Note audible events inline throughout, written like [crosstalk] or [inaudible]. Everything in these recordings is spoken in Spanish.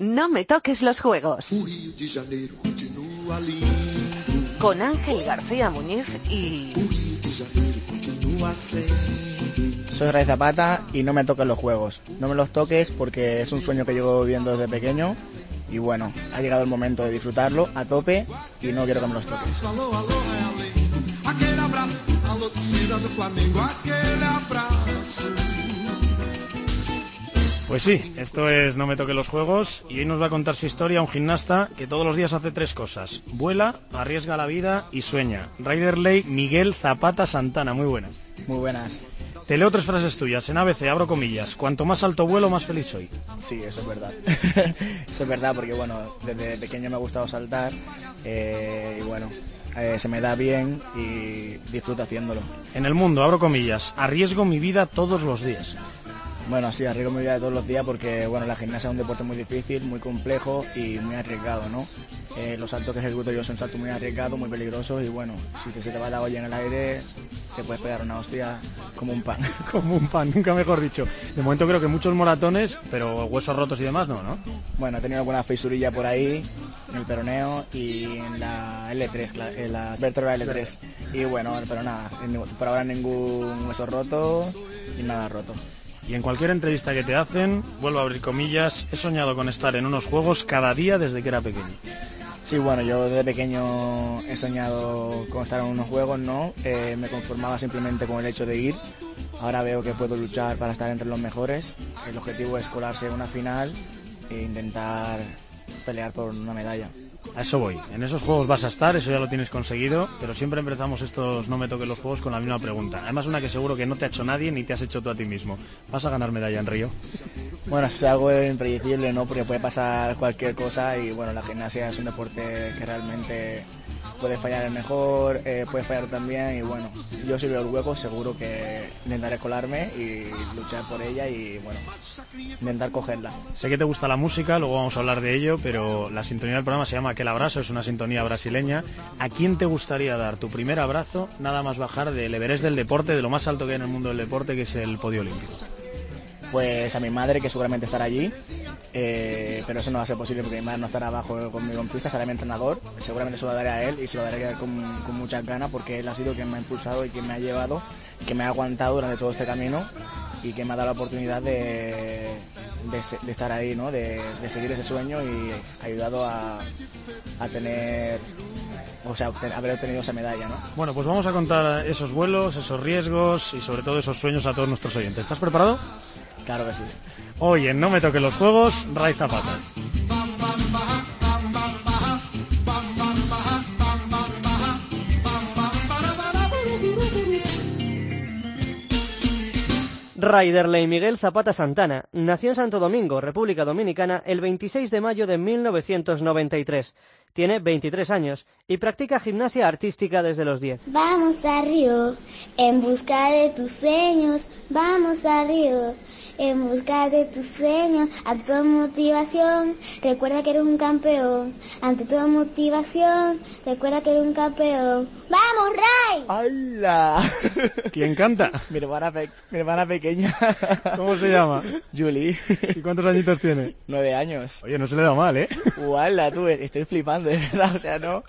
No me toques los juegos. Con Ángel García Muñiz y... Soy Ray Zapata y no me toques los juegos. No me los toques porque es un sueño que llevo viviendo desde pequeño y bueno, ha llegado el momento de disfrutarlo a tope y no quiero que me los toques. Pues sí, esto es No me toque los juegos y hoy nos va a contar su historia un gimnasta que todos los días hace tres cosas. Vuela, arriesga la vida y sueña. Riderley Miguel Zapata Santana, muy buenas. Muy buenas. Te leo tres frases tuyas en ABC, abro comillas. Cuanto más alto vuelo, más feliz soy. Sí, eso es verdad. [laughs] eso es verdad porque bueno, desde pequeño me ha gustado saltar eh, y bueno, eh, se me da bien y disfruto haciéndolo. En el mundo, abro comillas, arriesgo mi vida todos los días. Bueno, sí, arriesgo mi vida todos los días porque bueno, la gimnasia es un deporte muy difícil, muy complejo y muy arriesgado, ¿no? Eh, los saltos que ejecuto yo son saltos muy arriesgados, muy peligrosos y bueno, si te, se te va la olla en el aire, te puedes pegar una hostia como un pan. [laughs] Como un pan, nunca mejor dicho. De momento creo que muchos moratones, pero huesos rotos y demás no, ¿no? Bueno, he tenido alguna fisurilla por ahí, en el peroneo y en la L3, la- en la vértebra L3. Y bueno, pero nada, por ahora ningún hueso roto y nada roto. Y en cualquier entrevista que te hacen, vuelvo a abrir comillas, he soñado con estar en unos juegos cada día desde que era pequeño. Sí, bueno, yo desde pequeño he soñado con estar en unos juegos, ¿no? Eh, me conformaba simplemente con el hecho de ir. Ahora veo que puedo luchar para estar entre los mejores. El objetivo es colarse en una final e intentar pelear por una medalla. A eso voy. En esos juegos vas a estar, eso ya lo tienes conseguido, pero siempre empezamos estos no me toques los juegos con la misma pregunta. Además una que seguro que no te ha hecho nadie ni te has hecho tú a ti mismo. ¿Vas a ganar medalla en Río? Bueno, es algo impredecible, ¿no? Porque puede pasar cualquier cosa y bueno, la gimnasia es un deporte que realmente puede fallar el mejor, eh, puede fallar también y bueno, yo si veo el hueco seguro que intentaré colarme y luchar por ella y bueno, intentar cogerla. Sé que te gusta la música, luego vamos a hablar de ello, pero la sintonía del programa se llama Aquel Abrazo, es una sintonía brasileña. ¿A quién te gustaría dar tu primer abrazo, nada más bajar del Everest del deporte, de lo más alto que hay en el mundo del deporte, que es el podio olímpico? Pues a mi madre, que seguramente estará allí, eh, pero eso no va a ser posible porque mi madre no estará abajo conmigo en pista, estará mi entrenador. Seguramente se lo daré a él y se lo daré con, con muchas ganas porque él ha sido quien me ha impulsado y quien me ha llevado, que me ha aguantado durante todo este camino y que me ha dado la oportunidad de, de estar ahí, ¿no? de, de seguir ese sueño y ayudado a, a tener, o sea, haber obtenido esa medalla. ¿no? Bueno, pues vamos a contar esos vuelos, esos riesgos y sobre todo esos sueños a todos nuestros oyentes. ¿Estás preparado? Claro que sí. Hoy en No me toque los juegos, Ray Zapata. Raiderley Miguel Zapata Santana nació en Santo Domingo, República Dominicana, el 26 de mayo de 1993. Tiene 23 años y practica gimnasia artística desde los 10. Vamos a Río en busca de tus sueños. Vamos a Río en busca de tus sueños. Ante toda motivación, recuerda que eres un campeón. Ante toda motivación, recuerda que eres un campeón. ¡Vamos, Ray! ¡Hala! [laughs] ¿Quién canta? mi, hermana pe- mi hermana pequeña. [laughs] ¿Cómo se llama? Julie. ¿Y cuántos añitos tiene? Nueve años. Oye, no se le da mal, ¿eh? ¡Hala, tú! Estoy flipando, de verdad. O sea, no...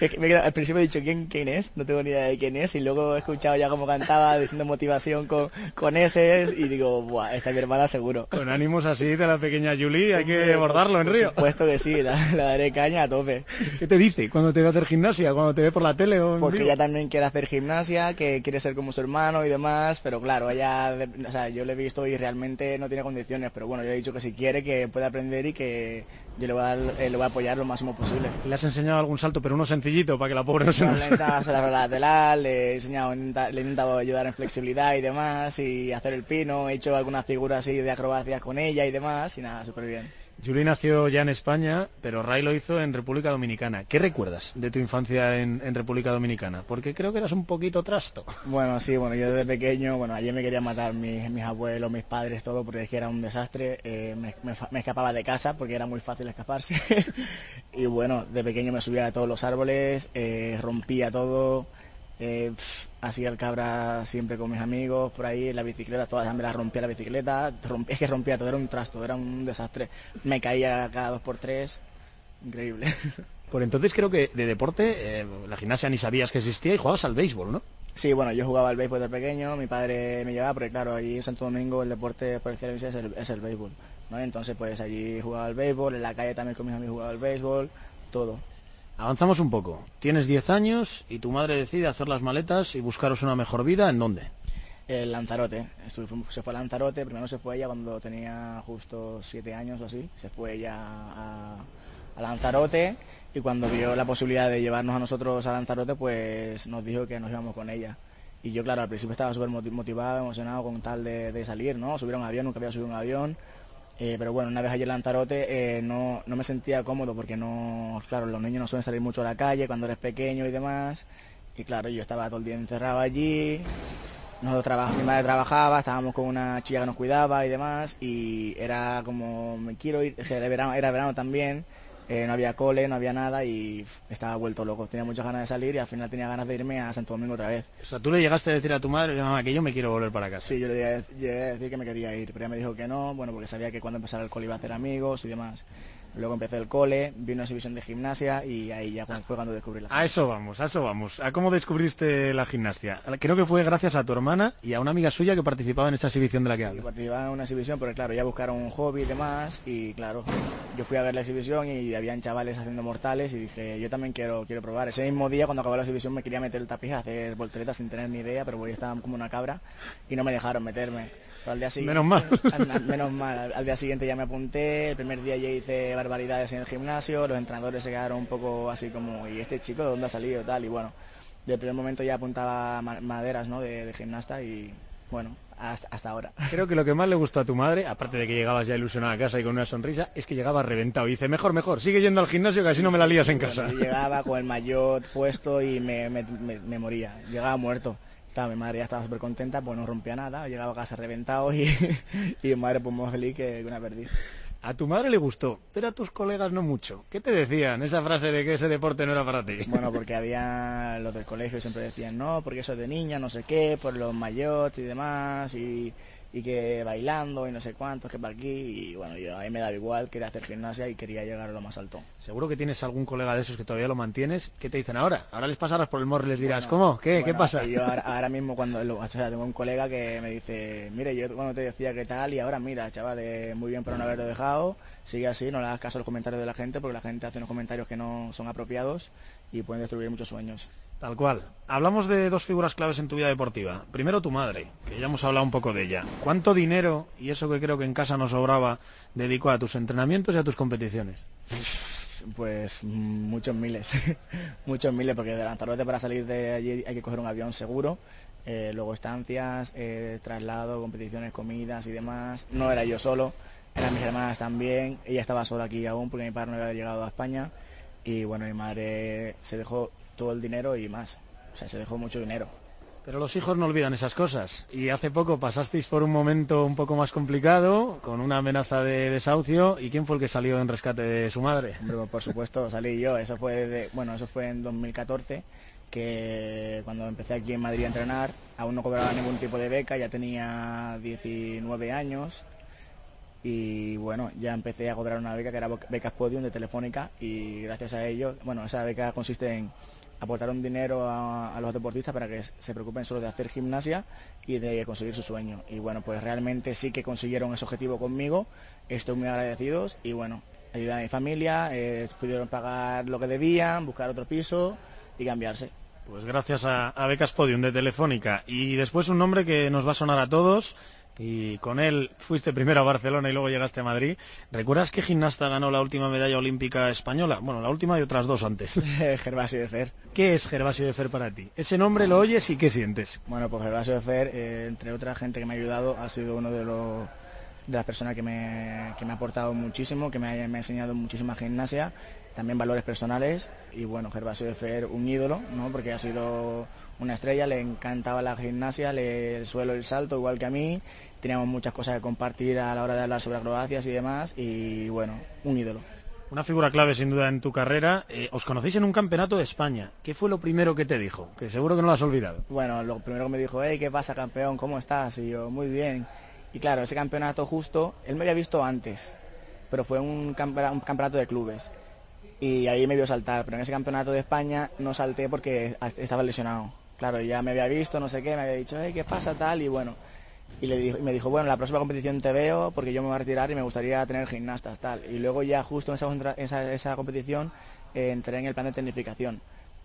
es que me he quedado- al principio he dicho ¿quién, quién es, no tengo ni idea de quién es. Y luego he escuchado ya cómo cantaba, diciendo motivación con, con S. Y digo, ¡buah! Esta es mi hermana seguro. Con ánimos así de la pequeña Julie, hay que abordarlo en Por Río. supuesto que sí, la, la daré caña a tope. ¿Qué te dice cuando te ve a hacer gimnasia, cuando te ve por la tele o en Porque ella también quiere hacer gimnasia, que quiere ser como su hermano y demás, pero claro, ella, o sea, yo le he visto y realmente no tiene condiciones, pero bueno, yo he dicho que si quiere, que puede aprender y que yo le voy a, dar- eh, le voy a apoyar lo máximo posible. ¿Le has enseñado algún salto, pero uno sencillito, para que la pobre no se le he enseñado a hacer la lateral, le he enseñado, le he intentado ayudar en flexibilidad y demás, y hacer el pino, he hecho algunas figuras así de acrobacias con ella y demás, y nada, súper bien. Juli nació ya en España, pero Ray lo hizo en República Dominicana. ¿Qué recuerdas de tu infancia en, República Dominicana? Porque creo que eras un poquito trasto. Bueno, sí, bueno, yo desde pequeño, bueno, ayer me querían matar mis, mis abuelos, mis padres, todo, porque era un desastre. Eh, me, escapaba de casa porque era muy fácil escaparse. [laughs] y bueno, de pequeño me subía a todos los árboles, eh, rompía todo. Eh, hacía el cabra siempre con mis amigos por ahí en la bicicleta, todas me las rompía la bicicleta, [laughs] es que rompía todo, era un trasto, era un desastre. Me caía cada dos por tres, increíble. [laughs] Por entonces creo que de deporte, eh, la gimnasia ni sabías que existía y jugabas al béisbol, ¿no? Sí, bueno, yo jugaba al béisbol de pequeño, mi padre me llevaba, porque claro, allí en Santo Domingo el deporte por excelencia es el, es el béisbol, ¿no? Entonces pues allí jugaba al béisbol, en la calle también con mis amigos jugaba al béisbol, todo. Avanzamos un poco. Tienes 10 años y tu madre decide hacer las maletas y buscaros una mejor vida. ¿En dónde? En Lanzarote. Se fue a Lanzarote. Primero se fue ella cuando tenía justo 7 años o así. Se fue ella a, Lanzarote y cuando vio la posibilidad de llevarnos a nosotros a Lanzarote, pues nos dijo que nos íbamos con ella. Y yo, claro, al principio estaba súper motivado, emocionado con tal de, de, salir, ¿no? Subir a un avión, nunca había subido un avión. Eh, pero bueno, una vez allí en Lanzarote eh, no, no me sentía cómodo porque no, claro, los niños no suelen salir mucho a la calle cuando eres pequeño y demás. Y claro, yo estaba todo el día encerrado allí. Nosotros mi madre trabajaba, estábamos con una chica que nos cuidaba y demás. Y era como, me quiero ir, era verano, era verano también. Eh, no había cole, no había nada y estaba vuelto loco. Tenía muchas ganas de salir y al final tenía ganas de irme a Santo Domingo otra vez. O sea, tú le llegaste a decir a tu madre, mamá, que yo me quiero volver para casa. Sí, yo le llegué a decir que me quería ir, pero ella me dijo que no, bueno, porque sabía que cuando empezara el cole iba a hacer amigos y demás. Luego empecé el cole, vi una exhibición de gimnasia y ahí ya fue cuando descubrí la gimnasia. A eso vamos, a eso vamos. ¿A cómo descubriste la gimnasia? Creo que fue gracias a tu hermana y a una amiga suya que participaba en esa exhibición de la que sí, participaba en una exhibición, pero claro, ya buscaron un hobby y demás y claro, yo fui a ver la exhibición y habían chavales haciendo mortales y dije, yo también quiero quiero probar. Ese mismo día cuando acabó la exhibición me quería meter el tapiz a hacer volteretas sin tener ni idea, pero yo estaba como una cabra y no me dejaron meterme menos mal. [laughs] menos mal. Al, día siguiente ya me apunté. El primer día ya hice barbaridades en el gimnasio. Los entrenadores se quedaron un poco así como, ¿y este chico de dónde ha salido? Tal. Y bueno, del primer momento ya apuntaba maderas ¿no? de, gimnasta y bueno, hasta, ahora. Creo que lo que más le gustó a tu madre, aparte de que llegabas ya ilusionada a casa y con una sonrisa, es que llegaba reventado. Y dice, mejor, mejor, sigue yendo al gimnasio que así no me la lías en casa. llegaba con el maillot puesto y me, me moría. Llegaba muerto. Claro, mi madre ya estaba súper contenta, pues no rompía nada, llegaba a casa reventado y, [laughs] y mi madre pues más feliz que una perdiz. A tu madre le gustó, pero a tus colegas no mucho. ¿Qué te decían esa frase de que ese deporte no era para ti? Bueno, [laughs] porque había los del colegio siempre decían, no, porque eso es de niña, no sé qué, por los mayots y demás, y y que bailando y no sé cuántos, que para aquí. Y bueno, yo a mí me daba igual, quería hacer gimnasia y quería llegar a lo más alto. Seguro que tienes algún colega de esos que todavía lo mantienes. ¿Qué te dicen ahora? Ahora les pasarás por el morro y les dirás, ¿cómo? ¿Qué? ¿Qué pasa? Yo [laughs] ahora, mismo, cuando o sea, tengo un colega que me dice, mire, yo cuando te decía qué tal, y ahora mira, chaval, muy bien por no haberlo dejado, sigue así, no le hagas caso a los comentarios de la gente, porque la gente hace unos comentarios que no son apropiados y pueden destruir muchos sueños. Tal cual. Hablamos de dos figuras claves en tu vida deportiva. Primero tu madre, que ya hemos hablado un poco de ella. ¿Cuánto dinero, y eso que creo que en casa no sobraba, dedicó a tus entrenamientos y a tus competiciones? Pues muchos miles, [laughs] muchos miles, porque de Lanzarote para salir de allí hay que coger un avión seguro, eh, luego estancias, eh, traslado, competiciones, comidas y demás. No era yo solo, eran mis hermanas también, ella estaba sola aquí aún porque mi padre no había llegado a España y bueno, mi madre se dejó todo el dinero y más. O sea, se dejó mucho dinero. Pero los hijos no olvidan esas cosas. Y hace poco pasasteis por un momento un poco más complicado, con una amenaza de desahucio. ¿Y quién fue el que salió en rescate de su madre? Pues, por supuesto, salí yo. Eso fue, de, bueno, eso fue en 2014, que cuando empecé aquí en Madrid a entrenar, aún no cobraba ningún tipo de beca, ya tenía 19 años. Y bueno, ya empecé a cobrar una beca que era Becas Podium de Telefónica y gracias a ello, bueno, esa beca consiste en aportar un dinero a, los deportistas para que se preocupen solo de hacer gimnasia y de conseguir su sueño. Y bueno, pues realmente sí que consiguieron ese objetivo conmigo, estoy muy agradecidos y bueno, ayudar a mi familia, eh, pudieron pagar lo que debían, buscar otro piso y cambiarse. Pues gracias a, a Becas Podium de Telefónica. Y después un nombre que nos va a sonar a todos, y con él fuiste primero a Barcelona y luego llegaste a Madrid. ¿Recuerdas qué gimnasta ganó la última medalla olímpica española? Bueno, la última y otras dos antes. [laughs] Gervasio de Fer. ¿Qué es Gervasio de Fer para ti? Ese nombre lo oyes y ¿qué sientes? Bueno, pues Gervasio de Fer, eh, entre otra gente que me ha ayudado, ha sido uno de los de las personas que me, que me ha aportado muchísimo, que me ha, me ha enseñado muchísima gimnasia, también valores personales y bueno, Gervasio de Fer un ídolo, ¿no? porque ha sido una estrella, le encantaba la gimnasia, le, el suelo, el salto, igual que a mí, teníamos muchas cosas que compartir a la hora de hablar sobre acrobacias y demás y bueno, un ídolo. Una figura clave sin duda en tu carrera. Eh, os conocéis en un campeonato de España. ¿Qué fue lo primero que te dijo? Que seguro que no lo has olvidado. Bueno, lo primero que me dijo, hey, ¿qué pasa campeón? ¿Cómo estás? Y yo, muy bien. Y claro, ese campeonato justo, él me había visto antes, pero fue un, campe- un campeonato de clubes. Y ahí me vio saltar, pero en ese campeonato de España no salté porque estaba lesionado. Claro, ya me había visto, no sé qué, me había dicho, hey, ¿qué pasa tal? Y bueno, y, le dijo, y me dijo, bueno, la próxima competición te veo porque yo me voy a retirar y me gustaría tener gimnastas tal. Y luego ya justo en esa, competición eh, entré en el plan de tecnificación.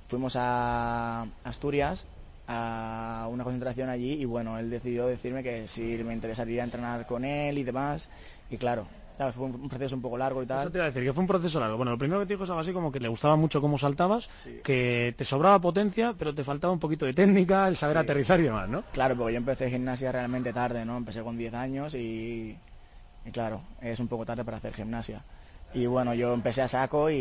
Fuimos a Asturias a una concentración allí y bueno, él decidió decirme que si me interesaría entrenar con él y demás. Y claro, claro, fue un un proceso un poco largo y Eso tal. te iba a decir, que fue un proceso largo. Bueno, lo primero que te dijo es algo así como que le gustaba mucho cómo saltabas, que te sobraba potencia, pero te faltaba un poquito de técnica, el saber Sí. aterrizar y demás, ¿no? Claro, porque yo empecé gimnasia realmente tarde, ¿no? Empecé con 10 años y, y claro, es un poco tarde para hacer gimnasia. Y bueno, yo empecé a saco y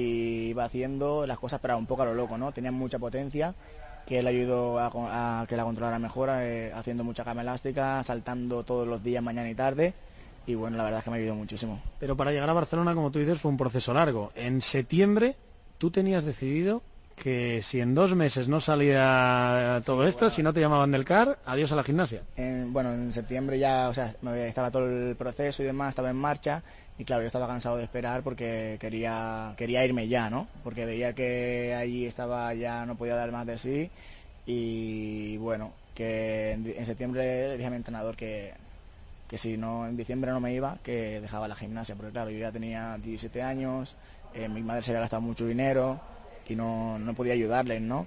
iba haciendo las cosas, pero un poco a lo loco, ¿no? Tenía mucha potencia, que él ayudó a, a que la controlara mejor, eh, haciendo mucha cama elástica, saltando todos los días, mañana y tarde. Y bueno, la verdad es que me ayudó muchísimo. Pero para llegar a Barcelona, como tú dices, fue un proceso largo. En septiembre, tú tenías decidido que si en dos meses no salía todo esto, si no te llamaban del CAR, adiós a la gimnasia. En- bueno, en septiembre ya, o sea, estaba todo el proceso y demás, estaba en marcha y claro, yo estaba cansado de esperar porque quería, quería irme ya, ¿no? Porque veía que allí estaba ya, no podía dar más de sí y bueno, que en, en septiembre le dije a mi entrenador que, que si no, en diciembre no me iba, que dejaba la gimnasia, porque claro, yo ya tenía 17 años, eh, mi madre se había gastado mucho dinero y no, no podía ayudarles, ¿no?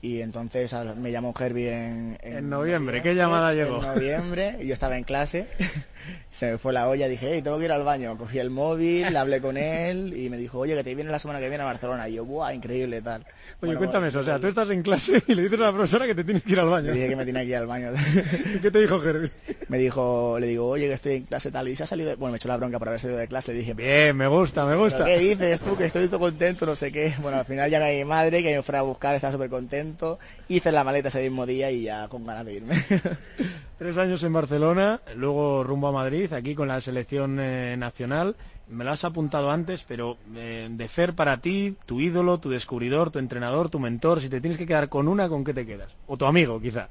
Y entonces me llamó Herbie en, En noviembre, ¿qué llamada llegó? En noviembre, y yo estaba en clase, [laughs] se me fue la olla, dije, hey, tengo que ir al baño. Cogí el móvil, le hablé con él y me dijo, oye, que te viene la semana que viene a Barcelona. Y yo, ¡buah, increíble, tal! Oye, Bueno, cuéntame eso, o sea, tú estás en clase y le dices a la profesora que te tienes que ir al baño. Le dije que me tenía que ir al baño. ¿Y [laughs] qué te dijo Herbie? me dijo, le digo, oye, que estoy en clase tal. Y se ha salido, de... bueno, me echó la bronca por haber salido de clase. Le dije, Bien, me gusta, me ¿Pero gusta. ¿Qué dices tú? Que estoy todo contento, no sé qué. Bueno, al final llamé a mi madre, que me fuera a buscar, estaba súper contento. Hice la maleta ese mismo día y ya con ganas de irme. Tres años en Barcelona, luego rumbo a Madrid, aquí con la selección eh, nacional. Me lo has apuntado antes, pero eh, de Fer para ti, tu ídolo, tu descubridor, tu entrenador, tu mentor, si te tienes que quedar con una, ¿con qué te quedas? O tu amigo, quizá.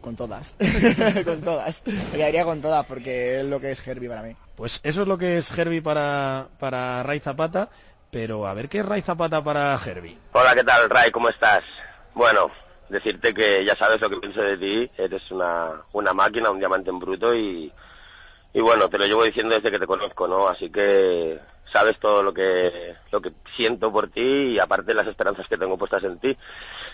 con todas. [laughs] con todas. Me quedaría con todas porque es lo que es Herbie para mí. Pues eso es lo que es Herbie para, para Ray Zapata, pero a ver qué es Ray Zapata para Herbie. Hola, ¿qué tal, Ray? ¿Cómo estás? Bueno, decirte que ya sabes lo que pienso de ti. Eres una, una máquina, un diamante en bruto y, y bueno, te lo llevo diciendo desde que te conozco, ¿no? Así que sabes todo lo que, lo que siento por ti y aparte las esperanzas que tengo puestas en ti.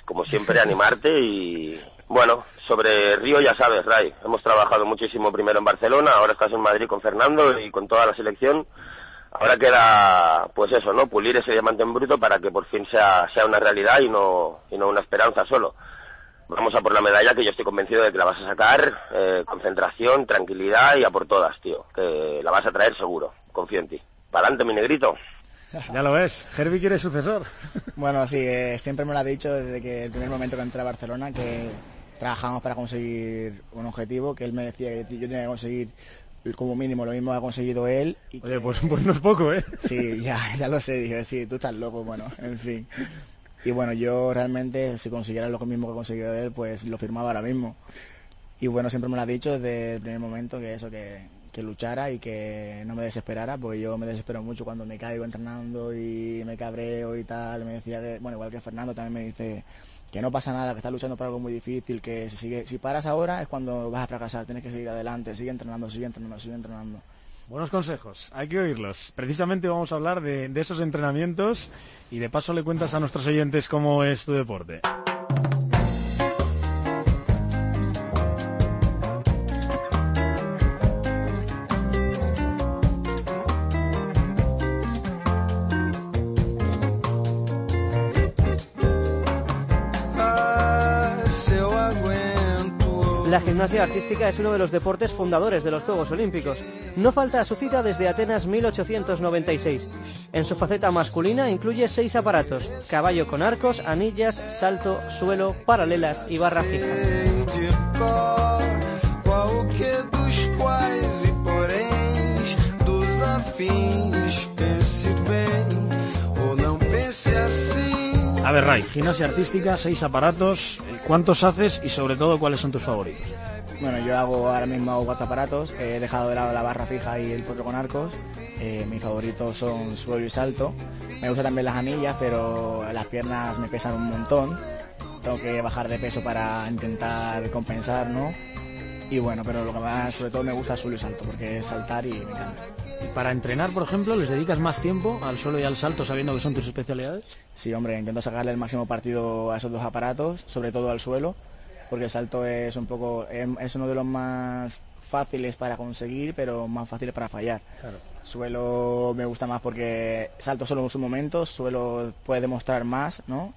Como siempre, [laughs] animarte y bueno, sobre Río ya sabes, Ray. Hemos trabajado muchísimo primero en Barcelona, ahora estás en Madrid con Fernando y con toda la selección. Ahora queda, pues eso, ¿no? Pulir ese diamante en bruto para que por fin sea, sea una realidad y no, y no una esperanza solo. Vamos a por la medalla que yo estoy convencido de que la vas a sacar, eh, concentración, tranquilidad y a por todas, tío. Que la vas a traer seguro, confío en ti. Pa'lante, mi negrito. [laughs] Ya lo ves, Herbie quiere sucesor. [laughs] Bueno, sí, eh, siempre me lo ha dicho desde que el primer momento que entré a Barcelona que trabajamos para conseguir un objetivo, que él me decía que yo tenía que conseguir como mínimo lo mismo que ha conseguido él. Y Oye, que- pues, pues no es poco, ¿eh? Sí, [laughs] ya, ya lo sé, dije, sí, tú estás loco, bueno, en fin. Y bueno, yo realmente, si consiguiera lo mismo que ha conseguido él, pues lo firmaba ahora mismo. Y bueno, siempre me lo ha dicho desde el primer momento que eso, que, que luchara y que no me desesperara, porque yo me desespero mucho cuando me caigo entrenando y me cabreo y tal. Me decía que, bueno, igual que Fernando también me dice que no pasa nada, que estás luchando por algo muy difícil, que si, sigue, si paras ahora es cuando vas a fracasar, tienes que seguir adelante, sigue entrenando, sigue entrenando, sigue entrenando. Buenos consejos, hay que oírlos. Precisamente vamos a hablar de, esos entrenamientos y de paso le cuentas a nuestros oyentes cómo es tu deporte. La gimnasia artística es uno de los deportes fundadores de los Juegos Olímpicos. No falta a su cita desde Atenas 1896. En su faceta masculina incluye seis aparatos, caballo con arcos, anillas, salto, suelo, paralelas y barra fija. A ver, Ray, gimnasia artística, seis aparatos, ¿cuántos haces y sobre todo cuáles son tus favoritos? Bueno, yo hago ahora mismo hago cuatro aparatos, he dejado de lado la barra fija y el potro con arcos. Eh, mis favoritos son suelo y salto. Me gustan también las anillas, pero las piernas me pesan un montón. Tengo que bajar de peso para intentar compensar, ¿no? Y bueno, pero lo que más sobre todo me gusta es suelo y salto, porque es saltar y me encanta. ¿Y para entrenar, por ejemplo, les dedicas más tiempo al suelo y al salto sabiendo que son tus especialidades? Sí, hombre, intento sacarle el máximo partido a esos dos aparatos, sobre todo al suelo, porque el salto es un poco es, uno de los más fáciles para conseguir, pero más fáciles para fallar. Suelo me gusta más porque salto solo en su momento, suelo puede demostrar más, ¿no?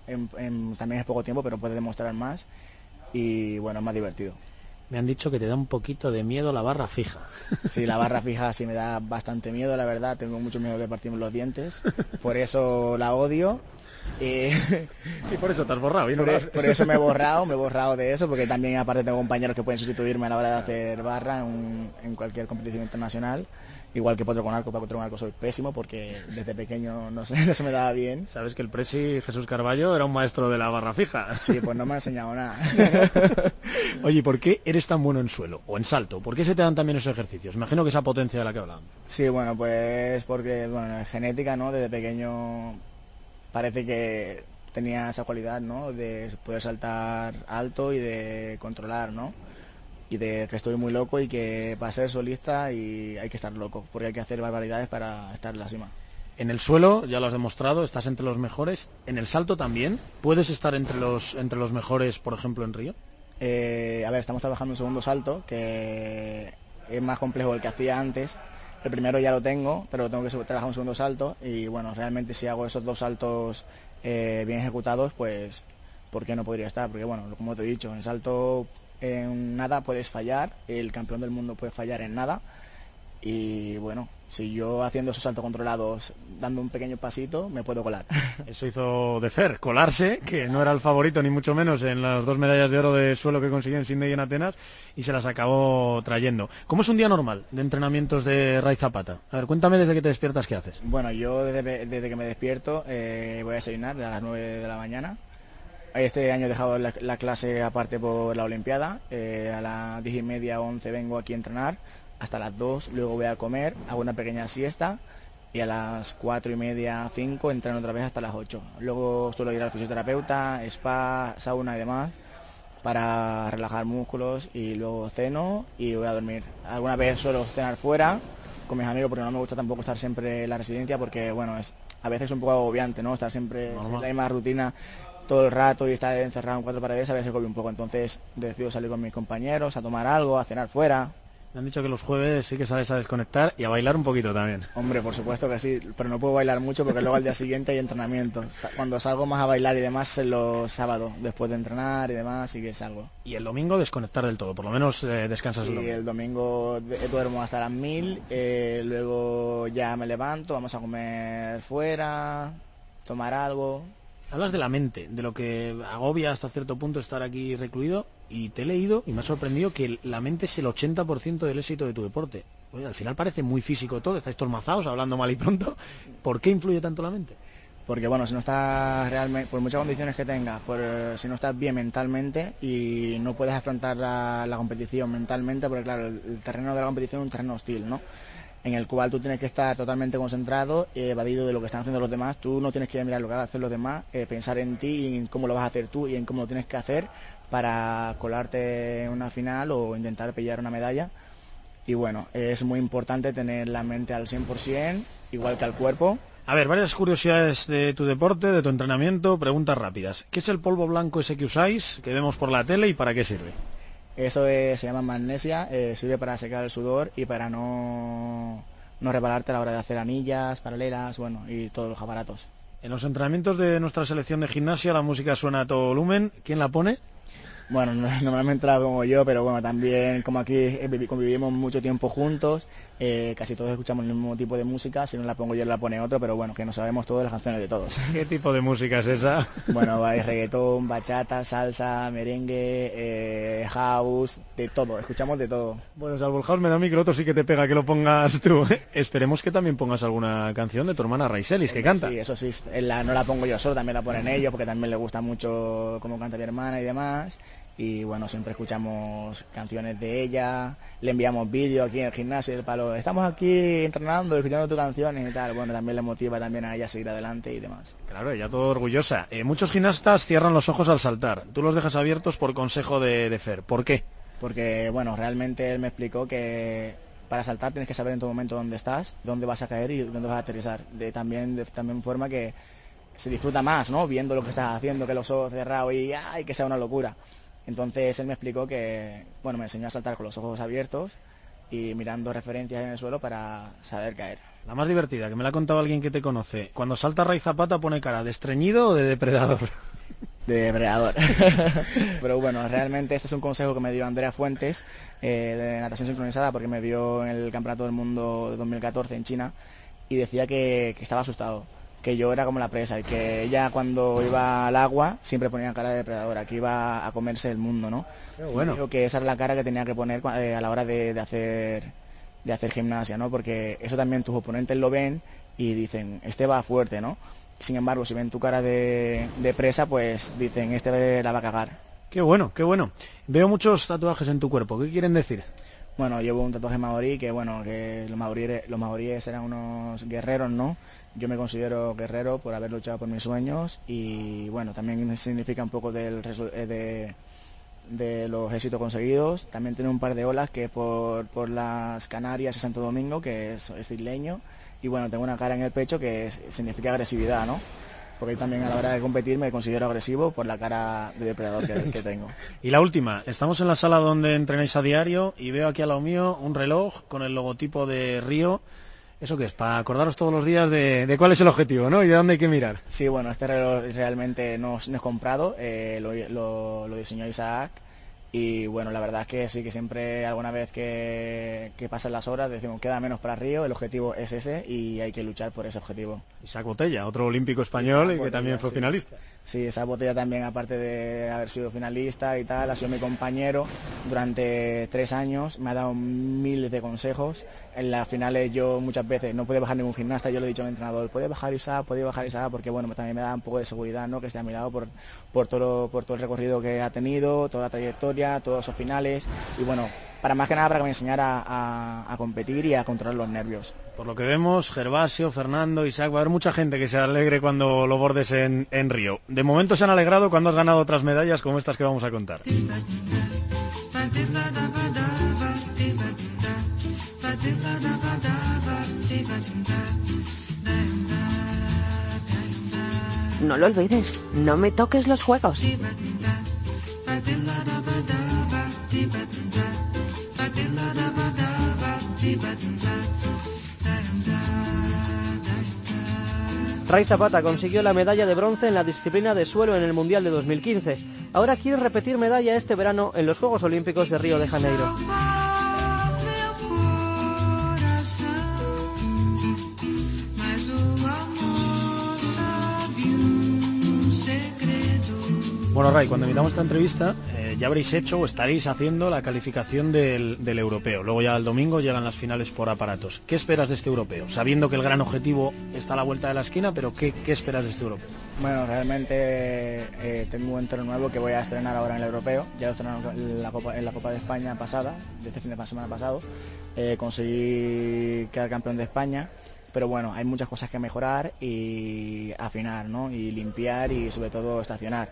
también es poco tiempo, pero puede demostrar más y bueno, es más divertido. Me han dicho que te da un poquito de miedo la barra fija. [laughs] Sí, la barra fija sí me da bastante miedo, la verdad. Tengo mucho miedo de partirme los dientes. Por eso la odio. [laughs] Y, por eso te has borrado. por, eso me he [laughs] borrado, me he borrado de eso, porque también aparte tengo compañeros que pueden sustituirme a la hora de hacer barra en cualquier competición internacional. Igual que Potro con arco, para Potro con arco soy pésimo porque desde pequeño [laughs] no, se me daba bien. Sabes que el presi Jesús Carballo era un maestro de la barra fija. Sí, pues no me ha enseñado nada. [laughs] Oye, ¿por qué eres tan bueno en suelo o en salto? ¿Por qué se te dan también esos ejercicios? Imagino que esa potencia de la que hablan. Sí, bueno, pues porque, bueno, es genética, ¿no? Desde pequeño parece que tenía esa cualidad, ¿no? De poder saltar alto y de controlar, ¿no? Y de que estoy muy loco y que para ser solista y hay que estar loco, porque hay que hacer barbaridades para estar en la cima. En el suelo, ya lo has demostrado, estás entre los mejores. En el salto también, ¿puedes estar entre los, entre los mejores, por ejemplo, en Río? Eh, a ver, estamos trabajando un segundo salto, que es más complejo del que hacía antes. El primero ya lo tengo, pero tengo que trabajar un segundo salto y bueno, realmente si hago esos dos saltos eh, bien ejecutados, pues ¿por qué no podría estar? Porque bueno, como te he dicho, en el salto en nada puedes fallar, el campeón del mundo puede fallar en nada. Y bueno, si yo haciendo esos saltos controlados, dando un pequeño pasito, me puedo colar. [laughs] Eso hizo de Fer, colarse, que no era el favorito ni mucho menos en las dos medallas de oro de suelo que consiguió en Sydney y en Atenas, y se las acabó trayendo. ¿Cómo es un día normal de entrenamientos de Ray Zapata? A ver, cuéntame desde que te despiertas, ¿qué haces? Bueno, yo desde, que me despierto eh, voy a desayunar a las 9 de la mañana, este año he dejado la, clase aparte por la Olimpiada. Eh, a las 10 y media, 11 vengo aquí a entrenar. Hasta las 2, luego voy a comer, hago una pequeña siesta. Y a las 4 y media, 5 entreno otra vez hasta las 8. Luego suelo ir al fisioterapeuta, spa, sauna y demás para relajar músculos y luego ceno y voy a dormir. Alguna vez suelo cenar fuera con mis amigos porque no me gusta tampoco estar siempre en la residencia porque bueno, es a veces es un poco agobiante, ¿no? Estar siempre en la misma rutina todo el rato y estar encerrado en cuatro paredes a veces se un poco. Entonces decido salir con mis compañeros a tomar algo, a cenar fuera. Me han dicho que los jueves sí que sales a desconectar y a bailar un poquito también. Hombre, por supuesto que sí, pero no puedo bailar mucho porque luego al día siguiente hay entrenamiento. Cuando salgo más a bailar y demás los sábados, después de entrenar y demás, sí que salgo. Y el domingo desconectar del todo, por lo menos eh, descansas sí, el domingo. el domingo duermo hasta las mil, eh, luego ya me levanto, vamos a comer fuera, tomar algo, Hablas de la mente, de lo que agobia hasta cierto punto estar aquí recluido y te he leído y me ha sorprendido que la mente es el 80% del éxito de tu deporte. al final parece muy físico todo, estáis tormazados, hablando mal y pronto. ¿Por qué influye tanto la mente? Porque bueno, si no estás realmente, por muchas condiciones que tengas, por, si no estás bien mentalmente y no puedes afrontar la, la competición mentalmente, porque claro, el terreno de la competición es un terreno hostil, ¿no? En el cual tú tienes que estar totalmente concentrado, evadido de lo que están haciendo los demás. Tú no tienes que mirar lo que van a hacer los demás, eh, pensar en ti y en cómo lo vas a hacer tú y en cómo lo tienes que hacer para colarte en una final o intentar pillar una medalla. Y bueno, es muy importante tener la mente al 100%, igual que al cuerpo. A ver, varias curiosidades de tu deporte, de tu entrenamiento, preguntas rápidas. ¿Qué es el polvo blanco ese que usáis, que vemos por la tele y para qué sirve? Eso se llama magnesia, eh, sirve para secar el sudor y para no, no repararte a la hora de hacer anillas, paralelas, bueno, y todos los aparatos. En los entrenamientos de nuestra selección de gimnasia la música suena a todo volumen. ¿Quién la pone? Bueno, [laughs] normalmente la como yo, pero bueno, también como aquí eh, convivimos mucho tiempo juntos, eh, casi todos escuchamos el mismo tipo de música, si no la pongo yo la pone otro, pero bueno, que no sabemos todas las canciones de todos. [laughs] ¿Qué tipo de música es esa? Bueno, hay reggaetón, bachata, salsa, merengue, eh, house, de todo, escuchamos de todo. Bueno, salvo el house me da micro, otro sí que te pega que lo pongas tú. Esperemos que también pongas alguna canción de tu hermana Raiselis, que canta. Sí, eso sí, no la pongo yo solo, también la ponen ellos, porque también le gusta mucho cómo canta mi hermana y demás y bueno, siempre escuchamos canciones de ella, le enviamos vídeos aquí en el gimnasio, el palo, estamos aquí entrenando, escuchando tus canciones y tal, bueno, también le motiva también a ella a seguir adelante y demás. Claro, ella todo orgullosa. Eh, muchos gimnastas cierran los ojos al saltar, tú los dejas abiertos por consejo de, de Fer, ¿por qué? Porque, bueno, realmente él me explicó que para saltar tienes que saber en todo momento dónde estás, dónde vas a caer y dónde vas a aterrizar, de también, de también forma que se disfruta más, ¿no? Viendo lo que estás haciendo, que los ojos cerrados y ¡ay! que sea una locura. Entonces él me explicó que, bueno, me enseñó a saltar con los ojos abiertos y mirando referencias en el suelo para saber caer. La más divertida, que me la ha contado alguien que te conoce. Cuando salta Ray Zapata pone cara de estreñido o de depredador. [laughs] De depredador. [laughs] Pero bueno, realmente este es un consejo que me dio Andrea Fuentes eh, de natación sincronizada porque me vio en el Campeonato del Mundo de 2014 en China y decía que estaba asustado que yo era como la presa y que ella cuando iba al agua siempre ponía cara de depredadora, que iba a comerse el mundo, ¿no? bueno. que esa era la cara que tenía que poner eh, a la hora de, hacer de hacer gimnasia, ¿no? Porque eso también tus oponentes lo ven y dicen, este va fuerte, ¿no? Sin embargo, si ven tu cara de, presa, pues dicen, este la va a cagar. Qué bueno, qué bueno. Veo muchos tatuajes en tu cuerpo. ¿Qué quieren decir? Bueno, llevo un tatuaje maorí, que bueno, que los maoríes, los maoríes eran unos guerreros, ¿no? Yo me considero guerrero por haber luchado por mis sueños y bueno, también significa un poco del, eh, de, los éxitos conseguidos. También tiene un par de olas que por, por las Canarias y Santo Domingo, que es, es isleño. Y bueno, tengo una cara en el pecho que significa agresividad, ¿no? porque también a la hora de competir me considero agresivo por la cara de depredador que, tengo. [laughs] y la última, estamos en la sala donde entrenáis a diario y veo aquí a lado mío un reloj con el logotipo de Río. ¿Eso qué es? Para acordaros todos los días de, cuál es el objetivo, ¿no? Y de dónde hay que mirar. Sí, bueno, este reloj realmente no, es comprado, eh, lo, lo diseñó Isaac y bueno, la verdad es que sí, que siempre alguna vez que, pasan las horas decimos queda menos para Río, el objetivo es ese y hay que luchar por ese objetivo. Isaac Botella, otro olímpico español y que también fue finalista. Sí, esa Botella también, aparte de haber sido finalista y tal, ha sido mi compañero durante tres años, me ha dado miles de consejos. En las finales yo muchas veces no puede bajar ningún gimnasta, yo le he dicho al entrenador, puede bajar Isaac, puede bajar Isaac, porque bueno, también me da un poco de seguridad, ¿no? Que esté a mi lado por, por, todo, por todo el recorrido que ha tenido, toda la trayectoria, todos esos finales y bueno, para más que nada para que me enseñara a, competir y a controlar los nervios. Por lo que vemos, Gervasio, Fernando, Isaac, va a haber mucha gente que se alegre cuando lo bordes en, en Río. De momento se han alegrado cuando has ganado otras medallas como estas que vamos a contar. No lo olvides, no me toques los juegos. Ray Zapata consiguió la medalla de bronce en la disciplina de suelo en el Mundial de 2015. Ahora quiere repetir medalla este verano en los Juegos Olímpicos de Río de Janeiro. Bueno, Ray, cuando miramos esta entrevista, ya habréis hecho o estaréis haciendo la calificación del, europeo. Luego ya el domingo llegan las finales por aparatos. ¿Qué esperas de este europeo? Sabiendo que el gran objetivo está a la vuelta de la esquina, pero ¿qué, esperas de este europeo? Bueno, realmente eh, tengo un entero nuevo que voy a estrenar ahora en el europeo. Ya lo estrenaron en la Copa, en la Copa de España pasada, de este fin de semana pasado. Eh, conseguí quedar campeón de España pero bueno, hay muchas cosas que mejorar y afinar, ¿no? Y limpiar y sobre todo estacionar.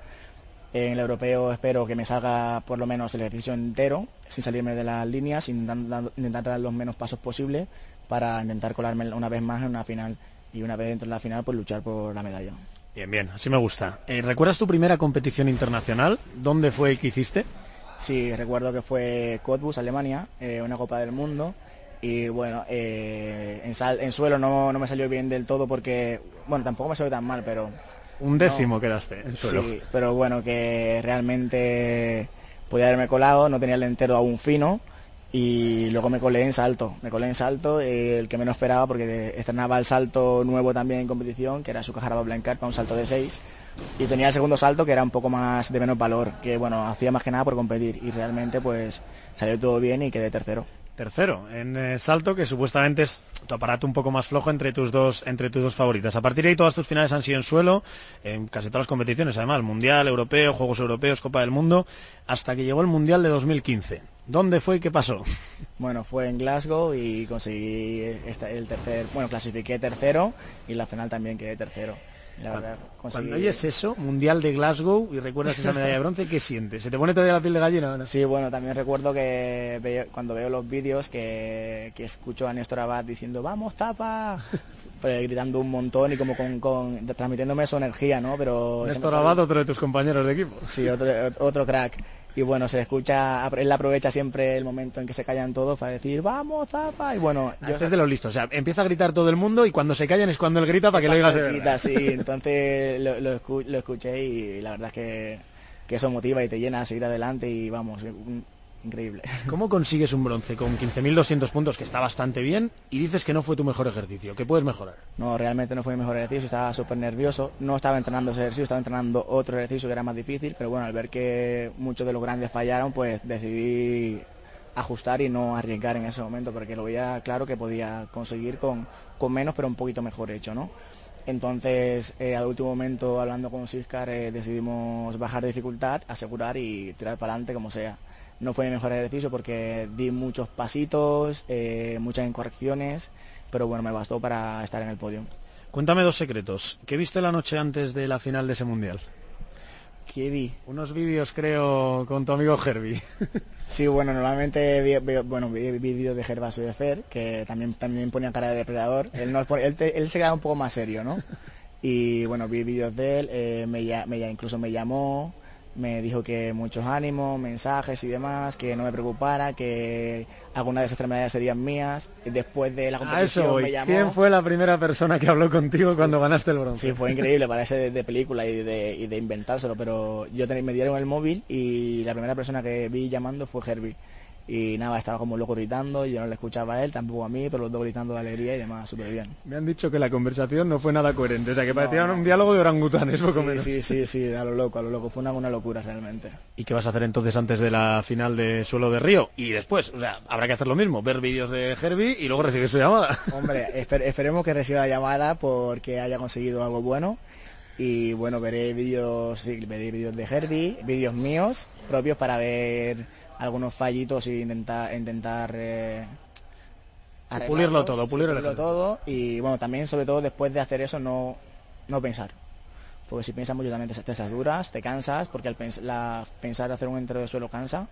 En el europeo espero que me salga por lo menos el ejercicio entero, sin salirme de las líneas, intentando, intentar dar los menos pasos posibles para intentar colarme una vez más en una final y una vez dentro de la final pues luchar por la medalla. Bien, bien, así me gusta. Eh, ¿Recuerdas tu primera competición internacional? ¿Dónde fue y qué hiciste? Sí, recuerdo que fue Cottbus, Alemania, eh, una Copa del Mundo. Y bueno, eh, en, suelo no, no me salió bien del todo porque, bueno, tampoco me salió tan mal, pero un décimo quedaste en suelo. Sí, pero bueno, que realmente podía haberme colado, no tenía el entero aún fino y luego me colé en salto, me colé en salto, eh, el que menos esperaba porque estrenaba el salto nuevo también en competición, que era su caja Blancar para un salto de 6 y tenía el segundo salto que era un poco más de menos valor, que bueno, hacía más que nada por competir y realmente pues salió todo bien y quedé tercero. Tercero, en eh, salto, que supuestamente es tu aparato un poco más flojo entre tus dos, entre tus dos favoritas. A partir de ahí todas tus finales han sido en suelo, en casi todas las competiciones, además, Mundial, Europeo, Juegos Europeos, Copa del Mundo, hasta que llegó el Mundial de 2015. ¿Dónde fue y qué pasó? [laughs] Bueno, fue en Glasgow y conseguí el tercer, bueno, clasifiqué tercero y la final también quedé tercero. Cuando oyes eso, Mundial de Glasgow, y recuerdas esa medalla de bronce, ¿qué sientes? ¿Se te pone todavía la piel de gallina? Sí, bueno, también recuerdo que cuando veo los vídeos que, escucho a Néstor Abad diciendo ¡Vamos, tapa! [laughs] Pues, gritando un montón y como con, transmitiéndome su energía, ¿no? Pero Néstor Abad, otro de tus compañeros de equipo. Sí, otro, otro crack y bueno, se escucha, él aprovecha siempre el momento en que se callan todos para decir, vamos, Zapa, y bueno... Yo... Este es de los listos, o sea, empieza a gritar todo el mundo y cuando se callan es cuando él grita para que lo oigas de grita, Sí, [laughs] entonces lo, lo, escuché y la verdad es que, que eso motiva y te llena a seguir adelante y vamos, increíble. [laughs] ¿Cómo consigues un bronce con 15.200 puntos, que está bastante bien, y dices que no fue tu mejor ejercicio, que puedes mejorar? No, realmente no fue mi mejor ejercicio, estaba súper nervioso, no estaba entrenando ese ejercicio, estaba entrenando otro ejercicio que era más difícil, pero bueno, al ver que muchos de los grandes fallaron, pues decidí ajustar y no arriesgar en ese momento, porque lo veía claro que podía conseguir con, con menos, pero un poquito mejor hecho, ¿no? Entonces, eh, al último momento, hablando con Siscar, eh, decidimos bajar de dificultad, asegurar y tirar para adelante como sea no fue mi mejor ejercicio porque di muchos pasitos, eh, muchas incorrecciones, pero bueno, me bastó para estar en el podio. Cuéntame dos secretos. ¿Qué viste la noche antes de la final de ese mundial? ¿Qué vi? Unos vídeos, creo, con tu amigo Herbie. [laughs] sí, bueno, normalmente vi, bueno, vi vídeos de Gervasio de Fer, que también, también ponía cara de depredador. Él, no, él, él se queda un poco más serio, ¿no? Y bueno, vi vídeos de él, eh, me, me, incluso me llamó, me dijo que muchos ánimos, mensajes y demás, que no me preocupara, que alguna de esas enfermedades serían mías. Después de la competición me llamó. ¿Quién fue la primera persona que habló contigo cuando ganaste el bronce? Sí, fue increíble, parece de, película y de, y de inventárselo, pero yo me dieron el móvil y la primera persona que vi llamando fue Herbie y nada, estaba como loco gritando, y yo no le escuchaba a él, tampoco a mí, pero los dos gritando de alegría y demás, súper bien. Me han dicho que la conversación no fue nada coherente, o sea, que parecía un diálogo de orangutanes, poco sí, Sí, sí, sí, a lo loco, a lo loco, fue una, una locura realmente. ¿Y qué vas a hacer entonces antes de la final de Suelo de Río? Y después, o sea, habrá que hacer lo mismo, ver vídeos de Herbie y luego recibir su llamada. [laughs] Hombre, esperemos que reciba la llamada porque haya conseguido algo bueno y bueno, veré vídeos, sí, veré vídeos de Herbie, vídeos míos propios para ver algunos fallitos y intentar intentar eh, pulirlo todo, pulirlo todo y bueno, también sobre todo después de hacer eso no no pensar. Porque si piensas mucho también te, te saturas, te cansas, porque al la, pensar hacer un entero de suelo cansa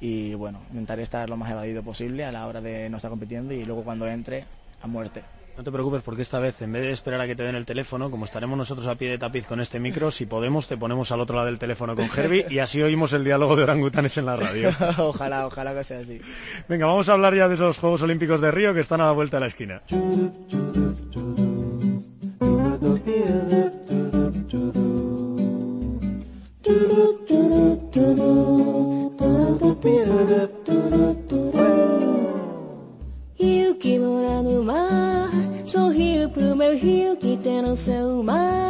y bueno, intentar estar lo más evadido posible a la hora de no estar compitiendo y luego cuando entre a muerte. No te preocupes porque esta vez, en vez de esperar a que te den el teléfono, como estaremos nosotros a pie de tapiz con este micro, si podemos, te ponemos al otro lado del teléfono con Herbie y así oímos el diálogo de orangutanes en la radio. [laughs] ojalá, ojalá que sea así. Venga, vamos a hablar ya de esos Juegos Olímpicos de Río que están a la vuelta de la esquina.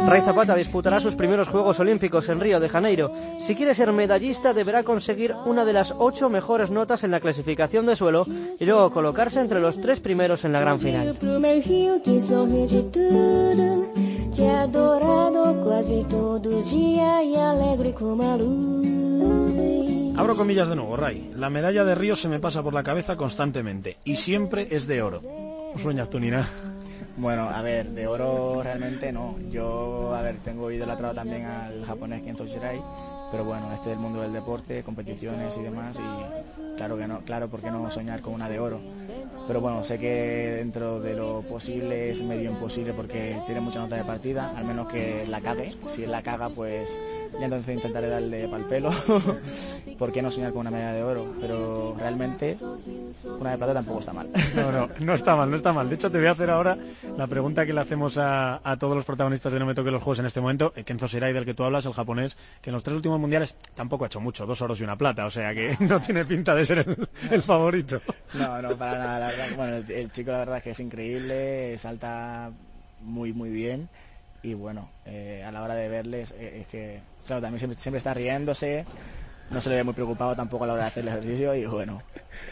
Ray Zapata disputará sus primeros Juegos Olímpicos en Río de Janeiro. Si quiere ser medallista deberá conseguir una de las ocho mejores notas en la clasificación de suelo y luego colocarse entre los tres primeros en la gran final. Abro comillas de nuevo, Ray. La medalla de Río se me pasa por la cabeza constantemente y siempre es de oro. ¿No sueñas tú, Nina? Bueno, a ver, de oro realmente no. Yo, a ver, tengo idolatrado también al japonés Kento Shirai, pero bueno, este es el mundo del deporte, competiciones y demás, y claro que no, claro, ¿por qué no soñar con una de oro? Pero bueno, sé que dentro de lo posible es medio imposible porque tiene mucha nota de partida, al menos que la cague. Si la caga, pues ya entonces intentaré darle pal pelo. [laughs] ¿Por qué no soñar con una medalla de oro? Pero realmente una de plata tampoco está mal. No, no, no está mal, no está mal. De hecho, te voy a hacer ahora la pregunta que le hacemos a, todos los protagonistas de No me toque los juegos en este momento. Kenzo Shirai, del que tú hablas, el japonés, que en los tres últimos mundiales tampoco ha hecho mucho, dos oros y una plata, o sea que [laughs] no tiene pinta de ser el, favorito. No, no, para nada, la verdad. Bueno, el, chico la verdad es que es increíble, salta muy, muy bien y bueno, eh, a la hora de verles eh, es que, claro, también siempre, siempre está riéndose, no se le ve muy preocupado tampoco a la hora de hacer el ejercicio y bueno,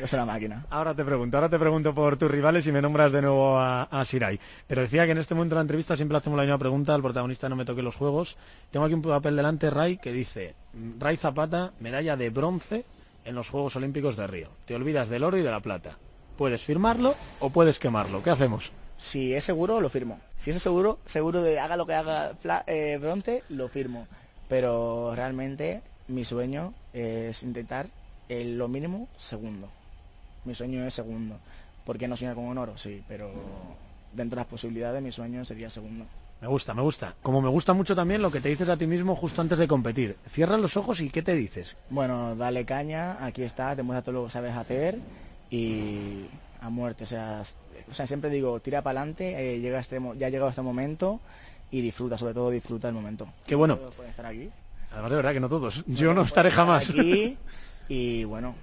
es una máquina. Ahora te pregunto, ahora te pregunto por tus rivales y me nombras de nuevo a, a Sirai. Pero decía que en este momento de la entrevista siempre hacemos la misma pregunta, al protagonista no me toque los juegos. Tengo aquí un papel delante, Ray, que dice, Ray Zapata, medalla de bronce en los Juegos Olímpicos de Río. Te olvidas del oro y de la plata. Puedes firmarlo o puedes quemarlo. ¿Qué hacemos? Si es seguro, lo firmo. Si es seguro, seguro de haga lo que haga eh, bronce, lo firmo. Pero realmente mi sueño es intentar el, lo mínimo segundo. Mi sueño es segundo. ¿Por qué no soñar con un oro? Sí, pero dentro de las posibilidades mi sueño sería segundo. Me gusta, me gusta. Como me gusta mucho también lo que te dices a ti mismo justo antes de competir. Cierra los ojos y ¿qué te dices? Bueno, dale caña, aquí está, te muestra todo lo que sabes hacer y a muerte. O sea, o sea siempre digo, tira para adelante, eh, llega este, ya ha llegado este momento y disfruta, sobre todo disfruta el momento. Qué bueno. estar aquí. Además, de verdad que no todos. Yo no estaré jamás. Aquí, [laughs] y bueno,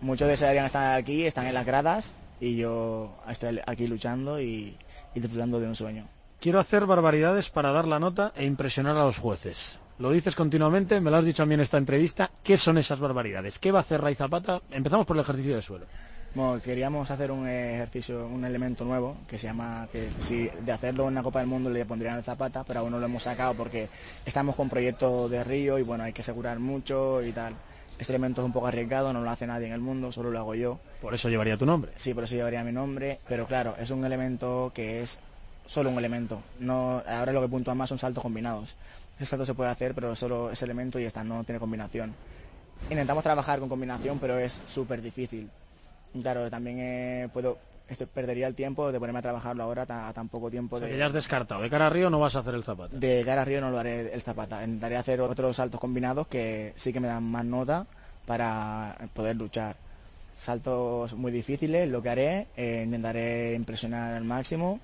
muchos desearían estar aquí, están en las gradas y yo estoy aquí luchando y, disfrutando de un sueño. Quiero hacer barbaridades para dar la nota e impresionar a los jueces. Lo dices continuamente, me lo has dicho a mí en esta entrevista. ¿Qué son esas barbaridades? ¿Qué va a hacer Ray Zapata? Empezamos por el ejercicio de suelo. Bueno, queríamos hacer un ejercicio, un elemento nuevo que se llama, que si de hacerlo en la Copa del Mundo le pondrían el zapata, pero aún no lo hemos sacado porque estamos con proyecto de Río y bueno, hay que asegurar mucho y tal. Este elemento es un poco arriesgado, no lo hace nadie en el mundo, solo lo hago yo. Por eso llevaría tu nombre. Sí, por eso llevaría mi nombre, pero claro, es un elemento que es solo un elemento. No, ahora lo que puntúa más son saltos combinados. Ese salto se puede hacer, pero solo ese elemento y está, no tiene combinación. Intentamos trabajar con combinación, pero es súper difícil Claro, también eh, puedo esto perdería el tiempo de ponerme a trabajarlo ahora a tan poco tiempo. de... que ya has descartado. De cara a Río no vas a hacer el zapata. De cara a Río no lo haré el zapata. Intentaré hacer otros saltos combinados que sí que me dan más nota para poder luchar. Saltos muy difíciles, lo que haré, eh, intentaré impresionar al máximo.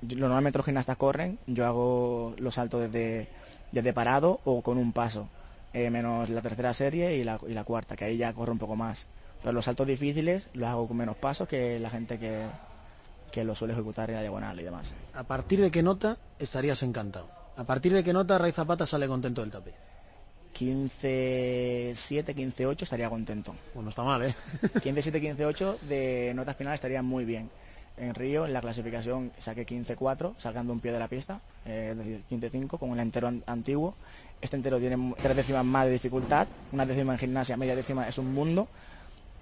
normalmente los gimnastas corren, yo hago los saltos desde, desde parado o con un paso, eh, menos la tercera serie y la, y la cuarta, que ahí ya corro un poco más. Pero los saltos difíciles los hago con menos pasos que la gente que, que lo suele ejecutar en la diagonal y demás. ¿A partir de qué nota estarías encantado? ¿A partir de qué nota Ray Zapata sale contento del tapiz? 15-7, 15-8 estaría contento. Bueno, está mal, ¿eh? [laughs] 15-7, 15-8 de notas finales estaría muy bien. En Río, en la clasificación, saqué 15-4, sacando un pie de la pista, eh, es decir, 15-5, con el entero antiguo. Este entero tiene tres décimas más de dificultad, una décima en gimnasia, media décima es un mundo.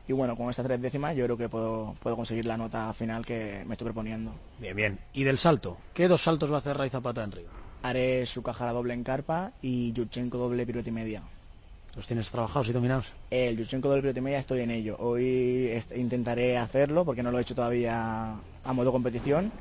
Y bueno, con estas tres décimas yo creo que puedo, puedo conseguir la nota final que me estoy proponiendo. Bien, bien. ¿Y del salto? ¿Qué dos saltos va a hacer Ray Zapata en Río? Haré su cajara doble en carpa y Yurchenko doble pirueta y media. ¿Los tienes trabajados y dominados? El Yurchenko doble pirueta y media estoy en ello. Hoy intentaré hacerlo porque no lo he hecho todavía a modo competición.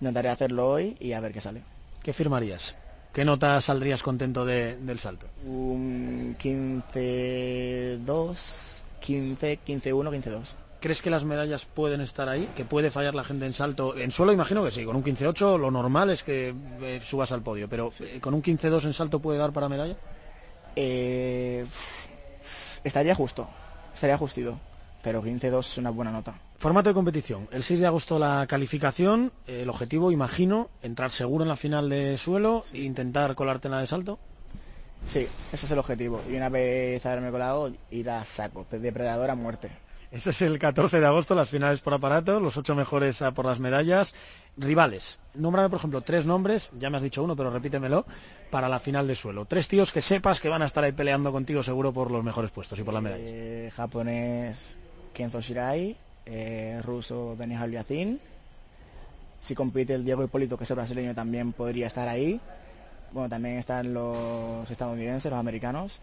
Intentaré hacerlo hoy y a ver qué sale. ¿Qué firmarías? ¿Qué nota saldrías contento del salto? Un 15-2 15, 15, 1, 15, 2. ¿Crees que las medallas pueden estar ahí? ¿Que puede fallar la gente en salto? En suelo imagino que sí, con un 15-8 lo normal es que eh, subas al podio, pero eh, ¿con un 15-2 en salto puede dar para medalla? Eh, estaría justo, estaría justido, pero 15-2 es una buena nota. Formato de competición. El 6 de agosto la calificación. El objetivo, imagino, entrar seguro en la final de suelo e intentar colarte en la de salto. Sí, ese es el objetivo. Y una vez haberme colado, ir a saco, depredador a muerte. Ese es el 14 de agosto, las finales por aparato, los ocho mejores por las medallas. Rivales. Nómbrame, por ejemplo, tres nombres, ya me has dicho uno, pero repítemelo, para la final de suelo. Tres tíos que sepas que van a estar ahí peleando contigo seguro por los mejores puestos y por las medallas. Eh, japonés Kenzo Shirai, eh, ruso Denis Aliazin. Si compite el Diego Hipólito, que es el brasileño, también podría estar ahí. Bueno, también están los estadounidenses, los americanos,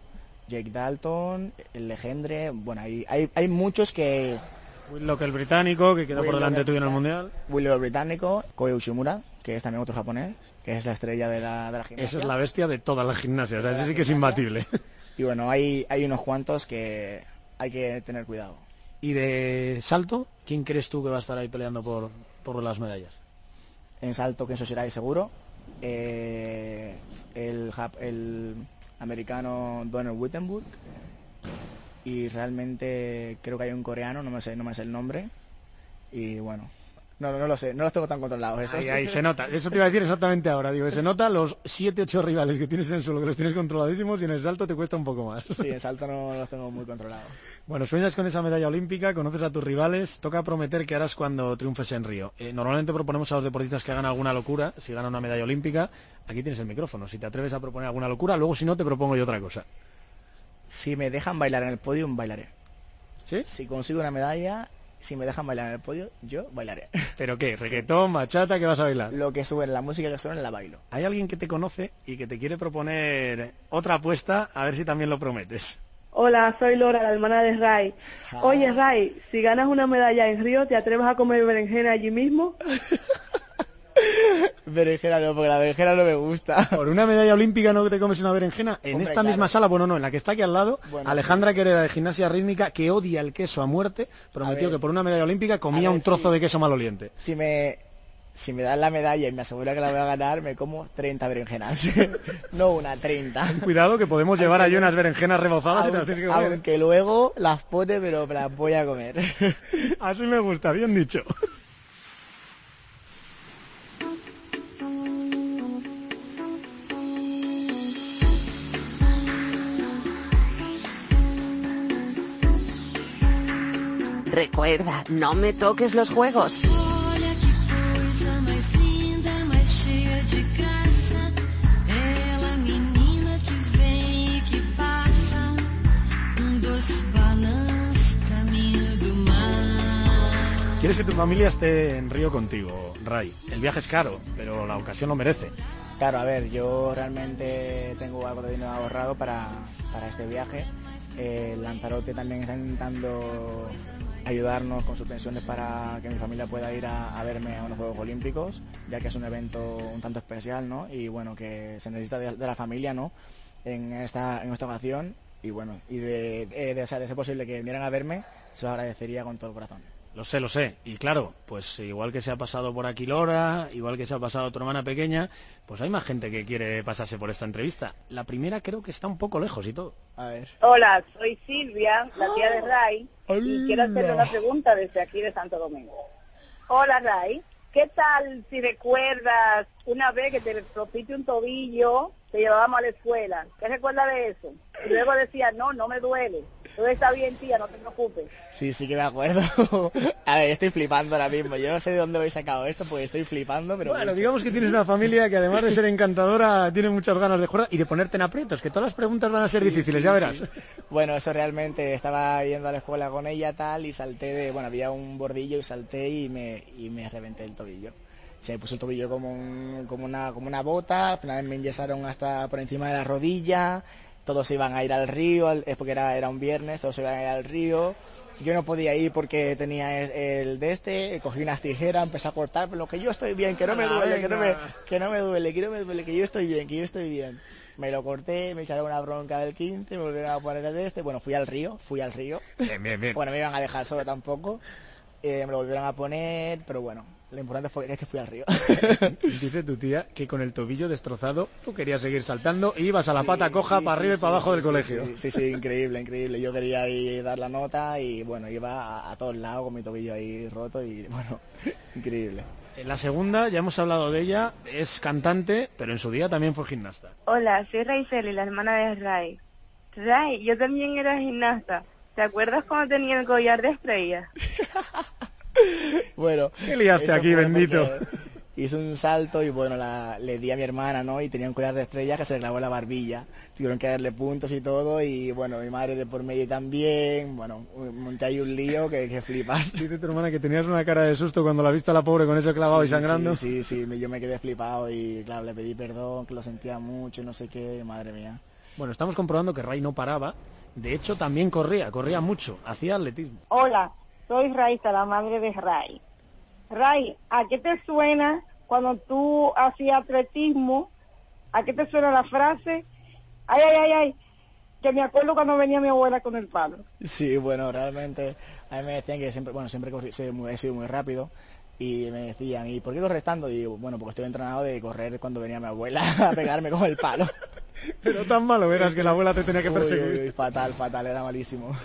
Jake Dalton, el Legendre, bueno, hay, hay, hay muchos que... Willock el británico, que quedó por delante tuyo en el Mundial. Willock el británico, Koyo Ushimura, que es también otro japonés, que es la estrella de la, de la gimnasia. Esa es la bestia de toda la gimnasia, o sea, ese sí que es imbatible. Y bueno, hay, hay unos cuantos que hay que tener cuidado. ¿Y de salto? ¿Quién crees tú que va a estar ahí peleando por, por las medallas? En salto, Kenzo Shirai seguro. Eh, el, el americano Donald Wittenberg. Y realmente creo que hay un coreano, no me sé, no me sé el nombre. Y bueno, no, no, lo sé, no los tengo tan controlados. Eso ahí, ahí se nota, eso te iba a decir exactamente ahora, digo, se nota los 7, 8 rivales que tienes en el suelo, que los tienes controladísimos y en el salto te cuesta un poco más. Sí, en [laughs] salto no los tengo muy controlados. Bueno, sueñas con esa medalla olímpica, conoces a tus rivales, toca prometer que harás cuando triunfes en Río. Eh, normalmente proponemos a los deportistas que hagan alguna locura, si ganan una medalla olímpica, aquí tienes el micrófono, si te atreves a proponer alguna locura, luego si no te propongo yo otra cosa. Si me dejan bailar en el podio, bailaré. ¿Sí? Si consigo una medalla, si me dejan bailar en el podio, yo bailaré. [laughs] ¿Pero qué? ¿Reggaetón, bachata? ¿Qué vas a bailar? Lo que sube, la música que suena, la bailo. Hay alguien que te conoce y que te quiere proponer otra apuesta, a ver si también lo prometes. Hola, soy Lora, la hermana de Ray. Ah. Oye, Ray, si ganas una medalla en Río, ¿te atreves a comer berenjena allí mismo? [laughs] berenjena no, porque la berenjena no me gusta. ¿Por una medalla olímpica no te comes una berenjena? En esta misma sala, bueno, no, en la que está aquí al lado, Alejandra, que era de gimnasia rítmica, que odia el queso a muerte, prometió que por una medalla olímpica comía un trozo de queso maloliente. Si me, si me dan la medalla y me asegura que la voy a ganar, me como 30 berenjenas. [laughs] no una, 30. Cuidado que podemos llevar ahí unas berenjenas rebozadas aunque, que aunque luego las pote, pero las voy a comer. [laughs] Así me gusta, bien dicho. Recuerda, no me toques los juegos. Quieres que tu familia esté en Río contigo, Ray. El viaje es caro, pero la ocasión lo merece. Claro, a ver, yo realmente tengo algo de dinero ahorrado para, para este viaje. El Lanzarote también está intentando ayudarnos con subvenciones para que mi familia pueda ir a, verme a unos Juegos Olímpicos, ya que es un evento un tanto especial, ¿no? Y bueno, que se necesita de, la familia, ¿no? En esta, en esta ocasión. Y bueno, y de, de, de ser posible que vinieran a verme, se lo agradecería con todo el corazón. Lo sé, lo sé. Y claro, pues igual que se ha pasado por aquí Lora, igual que se ha pasado tu hermana pequeña, pues hay más gente que quiere pasarse por esta entrevista. La primera creo que está un poco lejos y todo. A ver. Hola, soy Silvia, la tía de Ray, y quiero hacerle una pregunta desde aquí de Santo Domingo. Hola Ray, ¿qué tal si recuerdas una vez que te rompiste un tobillo, te llevábamos a la escuela? ¿Qué recuerdas de eso? Y luego decía, no, no me duele. Todo está bien, tía, no te preocupes. Sí, sí que me acuerdo. [laughs] a ver, estoy flipando ahora mismo. Yo no sé de dónde habéis sacado esto porque estoy flipando, pero... Bueno, digamos que tienes una familia que además de ser encantadora, tiene muchas ganas de jugar y de ponerte en aprietos, que todas las preguntas van a ser difíciles, ya verás. Bueno, eso realmente, estaba yendo a la escuela con ella tal y salté de... Bueno, había un bordillo y salté y me, y me reventé el tobillo se me puso el tobillo como, como, una, como una bota, al final me enyesaron hasta por encima de la rodilla, todos iban a ir al río, es porque era, era un viernes, todos iban a ir al río. Yo no podía ir porque tenía el, de este, cogí unas tijeras, empecé a cortar, pero que yo estoy bien, que no me duele, que no me, que no me duele, que no me duele, que yo estoy bien, que yo estoy bien. Me lo corté, me echaron una bronca del 15, me volvieron a poner el de este, bueno, fui al río, fui al río. Bien, bien, bien. Bueno, me iban a dejar solo tampoco. Eh, me lo volvieron a poner, pero bueno, lo importante fue que fui al río. [laughs] Dice tu tía que con el tobillo destrozado tú querías seguir saltando y ibas a la pata coja para arriba y para abajo del colegio. Sí, sí, increíble, increíble. Yo quería ir dar la nota y bueno, iba a, todos lados con mi tobillo ahí roto y bueno, [laughs] increíble. En la segunda, ya hemos hablado de ella, es cantante, pero en su día también fue gimnasta. Hola, soy Raiceli, la hermana de Ray. Ray, yo también era gimnasta. ¿Te acuerdas cuando tenía el collar de estrellas? [laughs] bueno. ¿Qué liaste aquí, bendito? Hizo un salto y bueno, le di a mi hermana, ¿no? Y tenía un collar de estrellas que se le clavó la barbilla. Tuvieron que darle puntos y todo y bueno, mi madre de por medio también. Bueno, monté ahí un lío que, que flipas. Dice tu hermana que tenías una cara de susto cuando la viste a la pobre con eso clavado y sangrando. Sí, sí, sí, yo me quedé flipado y claro, le pedí perdón, que lo sentía mucho, no sé qué, madre mía. Bueno, estamos comprobando que Ray no paraba. De hecho, también corría, corría mucho, hacía atletismo. Hola, soy Raiza, la madre de Ray. Ray, ¿a qué te suena cuando tú hacías atletismo? ¿A qué te suena la frase? Ay, ay, ay, ay, que me acuerdo cuando venía mi abuela con el palo. Sí, bueno, realmente a mí me decían que siempre, bueno, siempre he sido muy rápido y me decían, ¿y por qué corres tanto? Y digo, bueno, porque estoy entrenado de correr cuando venía mi abuela [laughs] a pegarme con el palo. [laughs] Pero tan malo eras que la abuela te tenía que Uy, perseguir. uy, uy, fatal, fatal, era malísimo.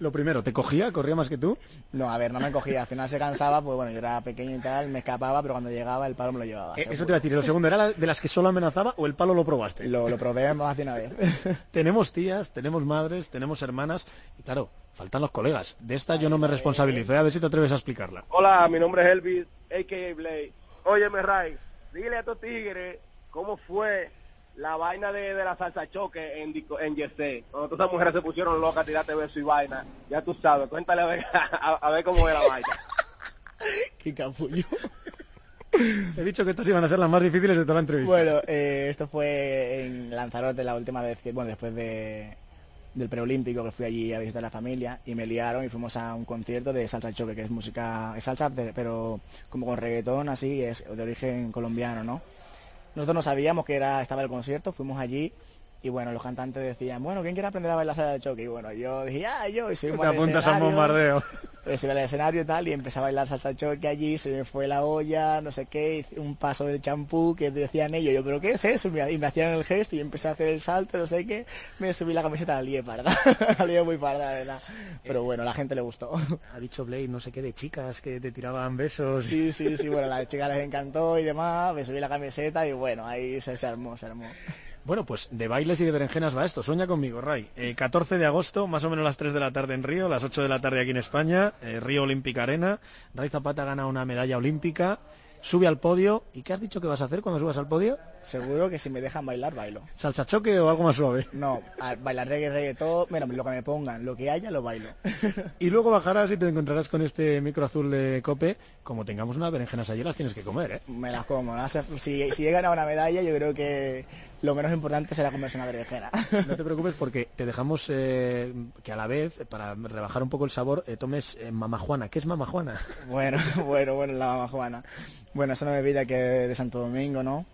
Lo primero, ¿te cogía? ¿Corría más que tú? No, a ver, no me cogía. Al final se cansaba, pues bueno, yo era pequeño y tal, me escapaba, pero cuando llegaba el palo me lo llevaba. Eh, eso te iba a decir. Lo segundo, ¿era la- de las que solo amenazaba o el palo lo probaste? Lo, lo probé más de una vez. [laughs] tenemos tías, tenemos madres, tenemos hermanas y claro, faltan los colegas. De esta yo no me responsabilizo. ¿eh? A ver si te atreves a explicarla. Hola, mi nombre es Elvis, a.k.a. Blade. Óyeme, Ray, dile a estos tigres cómo fue la vaina de, de la salsa choque en, en Yesé. Cuando todas esas mujeres se pusieron locas a tirarte beso y vaina. Ya tú sabes, cuéntale a ver, [laughs] a, a ver cómo es la vaina. [laughs] Qué capullo. He dicho que estas iban a ser las más difíciles de toda la entrevista. Bueno, eh, esto fue en Lanzarote la última vez que, bueno, después de, del preolímpico que fui allí a visitar a la familia y me liaron y fuimos a un concierto de salsa choque, que es música, es salsa, pero como con reggaetón, así, es de origen colombiano, ¿no? Nosotros no sabíamos que era, estaba el concierto, fuimos allí y bueno, los cantantes decían, bueno, ¿quién quiere aprender a bailar salsa de choque? Y bueno, yo dije, ah, yo, y subimos te apuntas al escenario. bombardeo. Pues al escenario y tal, y empecé a bailar salsa choque allí, se me fue la olla, no sé qué, hice un paso del champú que decían ellos, yo, ¿pero qué es eso? Y me, y me hacían el gesto y empecé a hacer el salto, no sé qué, me subí la camiseta, la lié parda, la lié muy parda, la verdad. Pero bueno, a la gente le gustó. Ha dicho Blade, no sé qué, de chicas que te tiraban besos. Sí, sí, sí, bueno, a las chicas les encantó y demás, me subí la camiseta y bueno, ahí se, se armó, se armó. Bueno, pues de bailes y de berenjenas va esto. Sueña conmigo, Ray. Eh, 14 de agosto, más o menos las 3 de la tarde en Río, las 8 de la tarde aquí en España, eh, Río Olímpica Arena. Ray Zapata gana una medalla olímpica, sube al podio. ¿Y qué has dicho que vas a hacer cuando subas al podio? Seguro que si me dejan bailar, bailo. ¿Salsa choque o algo más suave? No, bailar reggae, reggaetón, bueno, lo que me pongan, lo que haya, lo bailo. [laughs] Y luego bajarás y te encontrarás con este micro azul de Cope. Como tengamos unas berenjenas allí, las tienes que comer, ¿eh? Me las como. ¿no? Si, si he ganado una medalla, yo creo que lo menos importante será comerse una berenjena. No te [laughs] preocupes porque te dejamos eh, que a la vez, para rebajar un poco el sabor, eh, tomes eh, mamajuana. ¿Qué es mamajuana? Bueno, [laughs] bueno, bueno, la mamá Juana. Bueno, es una bebida que de Santo Domingo, ¿no?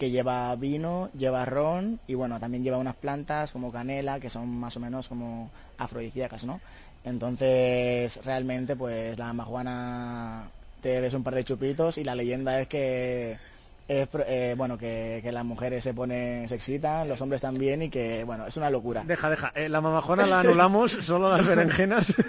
Que lleva vino, lleva ron y bueno, también lleva unas plantas como canela que son más o menos como afrodisíacas, ¿no? Entonces, realmente, pues la majuana te bebes un par de chupitos y la leyenda es que es, pro- eh, bueno, que, que las mujeres se ponen, se excitan, los hombres también y que, bueno, es una locura. Deja, deja. Eh, la mamajuana la anulamos, [laughs] solo las berenjenas. [laughs]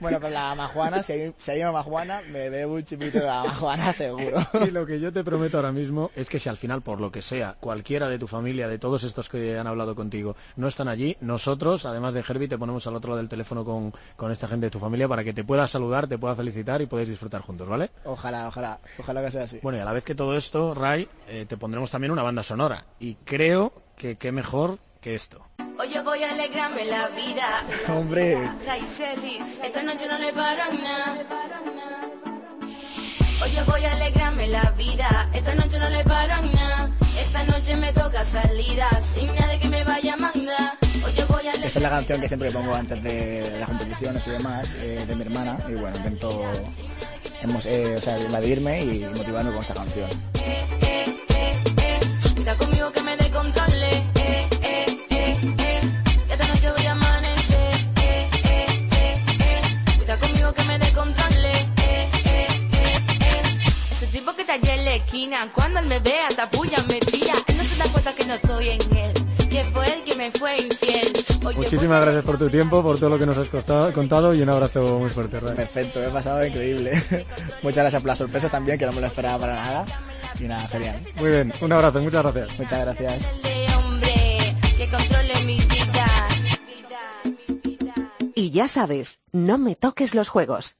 Bueno, pero la majuana, si hay, si hay una majuana, me bebo un chupito de la majuana [laughs] seguro. Y lo que yo te prometo ahora mismo es que si al final, por lo que sea, cualquiera de tu familia, de todos estos que han hablado contigo, no están allí, nosotros, además de Herbie, te ponemos al otro lado del teléfono con, con esta gente de tu familia para que te pueda saludar, te pueda felicitar y podáis disfrutar juntos, ¿vale? Ojalá, ojalá, ojalá que sea así. Bueno, y a la vez que todo esto, Ray, eh, te pondremos también una banda sonora. Y creo que qué mejor que esto. Hoy yo voy a alegrarme la vida. Hombre, Raicelis, esta noche no le paro a nada. Hoy yo voy a alegrarme la vida. Esta noche no le paro a nada. Esta noche me toca salida sin nada que me vaya a mandar. Esa es la canción que siempre pongo antes de las competiciones y demás, eh, de mi hermana. Y bueno, intento eh, o sea, evadirme y motivarme con esta canción. Cuida conmigo que me. Ese tipo que está allá en la esquina, cuando él me ve hasta puya me tira. Él no se da cuenta que no estoy en él. Que fue él que me fue infiel. Oye, Muchísimas gracias por tu tiempo, por todo lo que nos has costado- contado y un abrazo muy fuerte, Ray. Perfecto, me he pasado increíble. [laughs] Muchas gracias por la sorpresa también, que no me lo esperaba para nada. Y nada, genial. Muy bien, un abrazo, muchas gracias. Muchas gracias. Y ya sabes, no me toques los juegos.